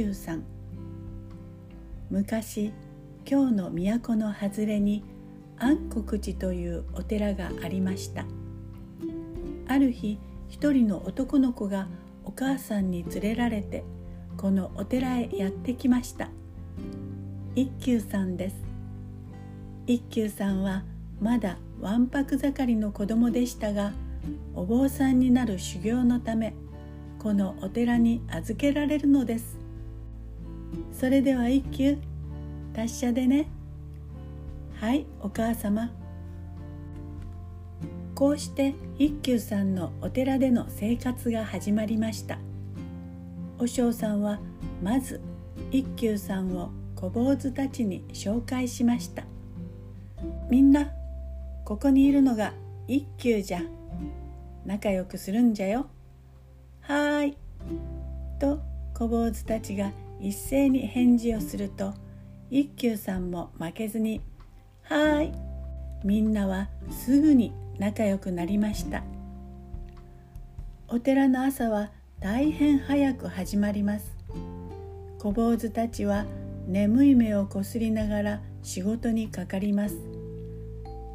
休さん昔京の都の外れに安国寺というお寺がありました。ある日一人の男の子がお母さんに連れられてこのお寺へやってきました。一休さんです。一休さんはまだわんぱく盛りの子供でしたがお坊さんになる修行のためこのお寺に預けられるのです。それでは一休。達者でね。はいお母様。こうして一休さんのお寺での生活が始まりました。和尚さんはまず一休さんを小坊主たちに紹介しました。みんなここにいるのが一休じゃ。仲良くするんじゃよ。はーい。と小坊主たちが一斉に返事をすると一休さんも負けずに「はーい」みんなはすぐに仲良くなりました。お寺の朝は大変早く始まります。小坊主たちは眠い目をこすりながら仕事にかかります。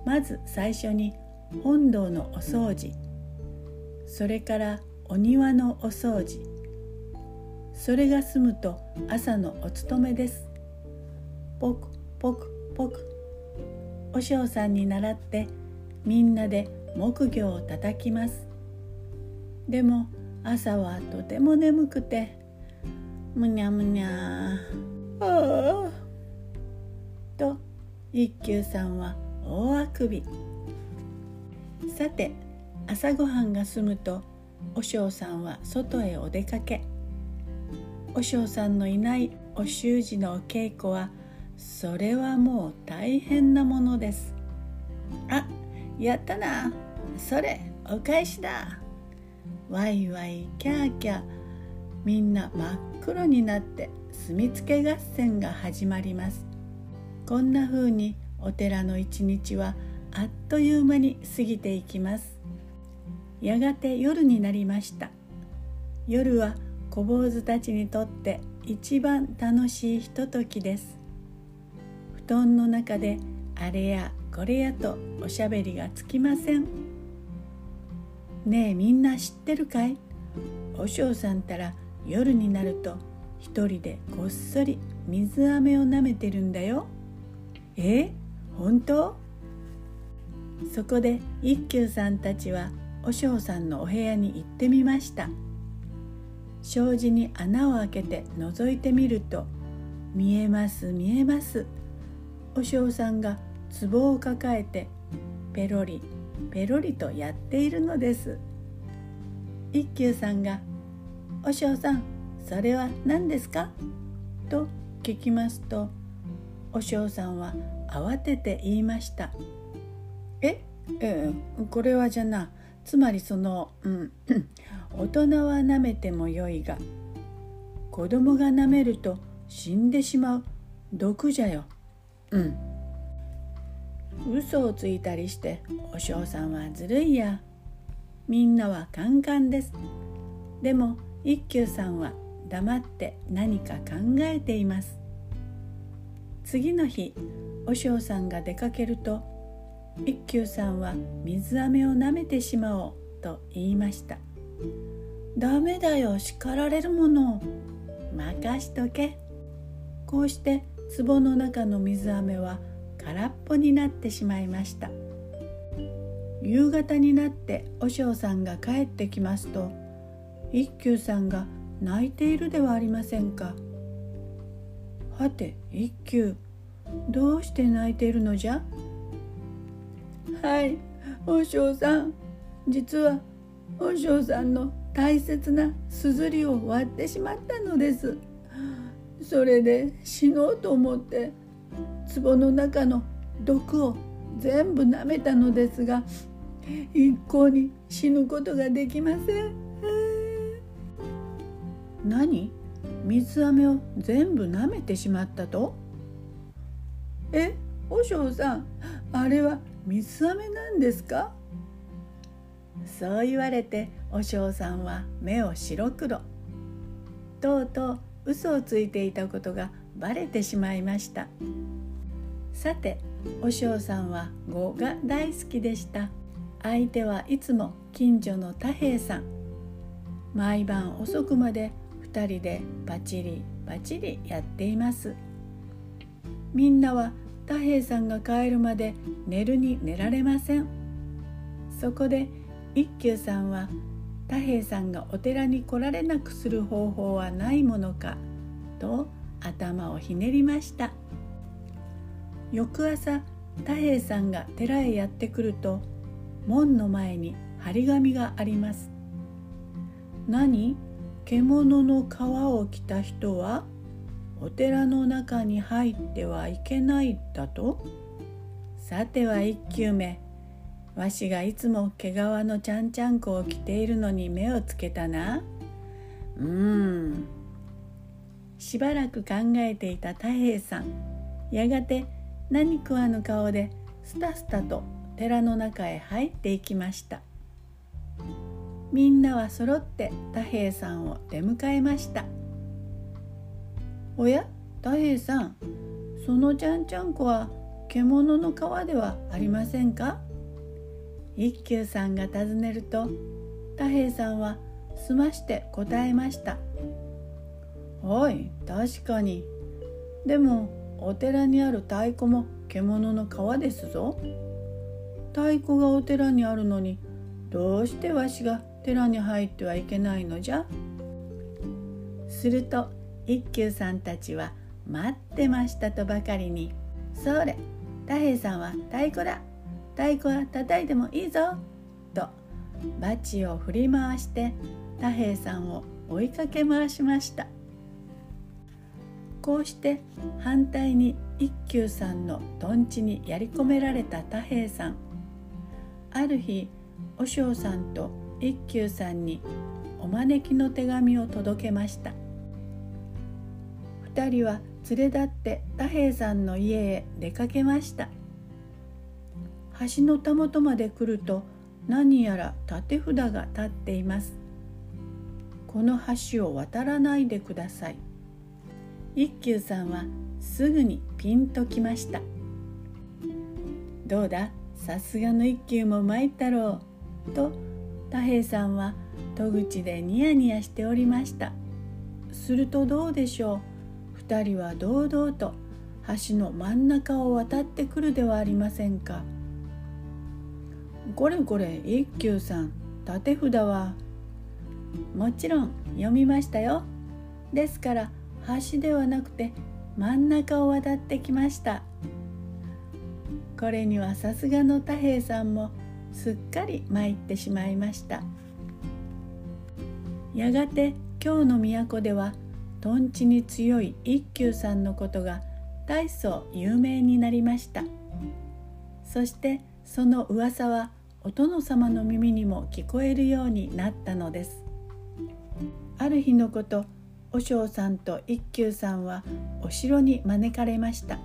まず最初に本堂のお掃除それからお庭のお掃除それが済むと朝のお勤めです。ポクポクポク。お嬢さんに倣ってみんなで木魚を叩きます。でも朝はとても眠くてむにゃむにゃ。ああ。と一休さんは大あくび。さて朝ごはんが済むとお嬢さんは外へお出かけ。お嬢さんのいないお習字のお稽古はそれはもう大変なものです。あやったな。それお返しだ。ワイワイキャーキャーみんな真っ黒になって墨付け合戦が始まります。こんな風にお寺の一日はあっという間に過ぎていきます。やがて夜になりました。夜は小坊主たちにとって一番楽しいひとときです。布団の中であれやこれやとおしゃべりがつきません。ねえみんな知ってるかい？お嬢さんたら夜になると一人でこっそり水飴をなめてるんだよ。え？本当？そこで一休さんたちはお嬢さんのお部屋に行ってみました。障子に穴を開けて覗いてみると見えます見えます。お嬢さんが壺を抱えてペロリペロリとやっているのです。一休さんが「お嬢さんそれは何ですか?」と聞きますとお嬢さんは慌てて言いました「え？えこれはじゃな。つまりその、うん、大人は舐めてもよいが子供が舐めると死んでしまう。毒じゃよ。うん。嘘をついたりしてお嬢さんはずるいや。みんなはカンカンです。でも一休さんは黙って何か考えています。次の日お嬢さんが出かけると一休さんは水飴を舐めてしまおうと言いました。ダメだよ叱られるもの。任しとけ。こうして壺の中の水飴は空っぽになってしまいました。夕方になって和尚さんが帰ってきますと一休さんが泣いているではありませんか。はて一休どうして泣いているのじゃ。はい和尚さん実は和尚さんの大切なすずりを割ってしまったのです。それで死のうと思って壺の中の毒を全部舐めたのですが一向に死ぬことができません。何？水飴を全部舐めてしまったと？え和尚さんあれは水飴なんですか？そう言われて和尚さんは目を白黒。とうとう嘘をついていたことがバレてしまいました。さてお嬢さんは語が大好きでした。相手はいつも近所の太平さん。毎晩遅くまで2人でバチリバチリやっています。みんなは太平さんが帰るまで寝るに寝られません。そこで一休さんは太平さんがお寺に来られなくする方法はないものかと頭をひねりました。翌朝太平さんが寺へやってくると門の前に張り紙があります。何？獣の皮を着た人はお寺の中に入ってはいけないだと。さては一休目。わしがいつも毛皮のちゃんちゃんこを着ているのに目をつけたな。うーん。しばらく考えていた太平さん。やがて何食わぬ顔でスタスタと寺の中へ入っていきました。みんなはそろって太平さんを出迎えました。おや太平さんそのちゃんちゃんこは獣の皮ではありませんか？一休さんが尋ねると太平さんはすまして答えました「はい確かに。でもお寺にある太鼓も獣の皮ですぞ。太鼓がお寺にあるのにどうしてわしが寺に入ってはいけないのじゃ?」すると一休さんたちは待ってましたとばかりに「それ太平さんは太鼓だ。太鼓は叩いてもいいぞとバチを振り回して太平さんを追いかけ回しました。こうして反対に一休さんのとんちにやり込められた太平さん。ある日和尚さんと一休さんにお招きの手紙を届けました。2人は連れ立って太平さんの家へ出かけました。橋のたもとまで来ると何やら立て札が立っています。この橋を渡らないでください。一休さんはすぐにピンときました。どうだ？さすがの一休も参ったろう。と太平さんは戸口でニヤニヤしておりました。するとどうでしょう？2人は堂々と橋の真ん中を渡ってくるではありませんか。これこれ一休さん立て札は。もちろん読みましたよ。ですから橋ではなくて真ん中を渡ってきました。これにはさすがの太平さんもすっかり参ってしまいました。やがて京の都ではとんちに強い一休さんのことが大層有名になりました。そしてその噂はお殿様の耳にも聞こえるようになったのです。ある日のこと和尚さんと一休さんはお城に招かれました。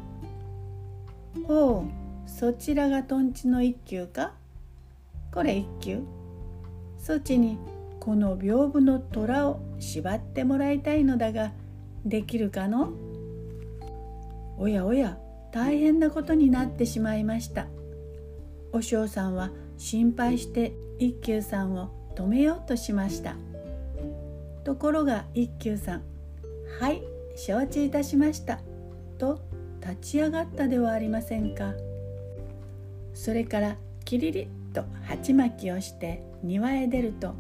ほうそちらがとんちの一休か？これ一休。そちにこの屏風の虎を縛ってもらいたいのだができるかの？おやおや大変なことになってしまいました。お嬢さんは心配して一休さんを止めようとしましたところが一休さん「はい承知いたしました」と立ち上がったではありませんかそれからキリリッと鉢巻きをして庭へ出ると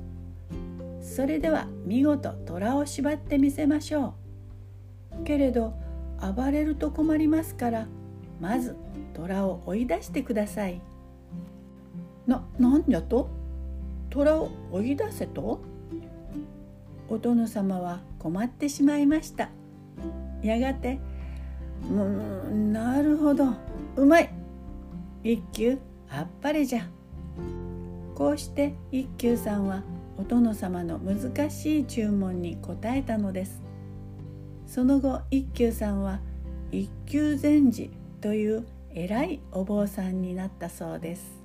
「それでは見事虎を縛ってみせましょう」けれど暴れると困りますからまず虎を追い出してください。な、なんじゃと？虎を追い出せと？お殿様は困ってしまいました。やがて「うんなるほど。うまい。一休あっぱれじゃ」こうして一休さんはお殿様の難しい注文に応えたのです。その後一休さんは一休禅師という偉いお坊さんになったそうです。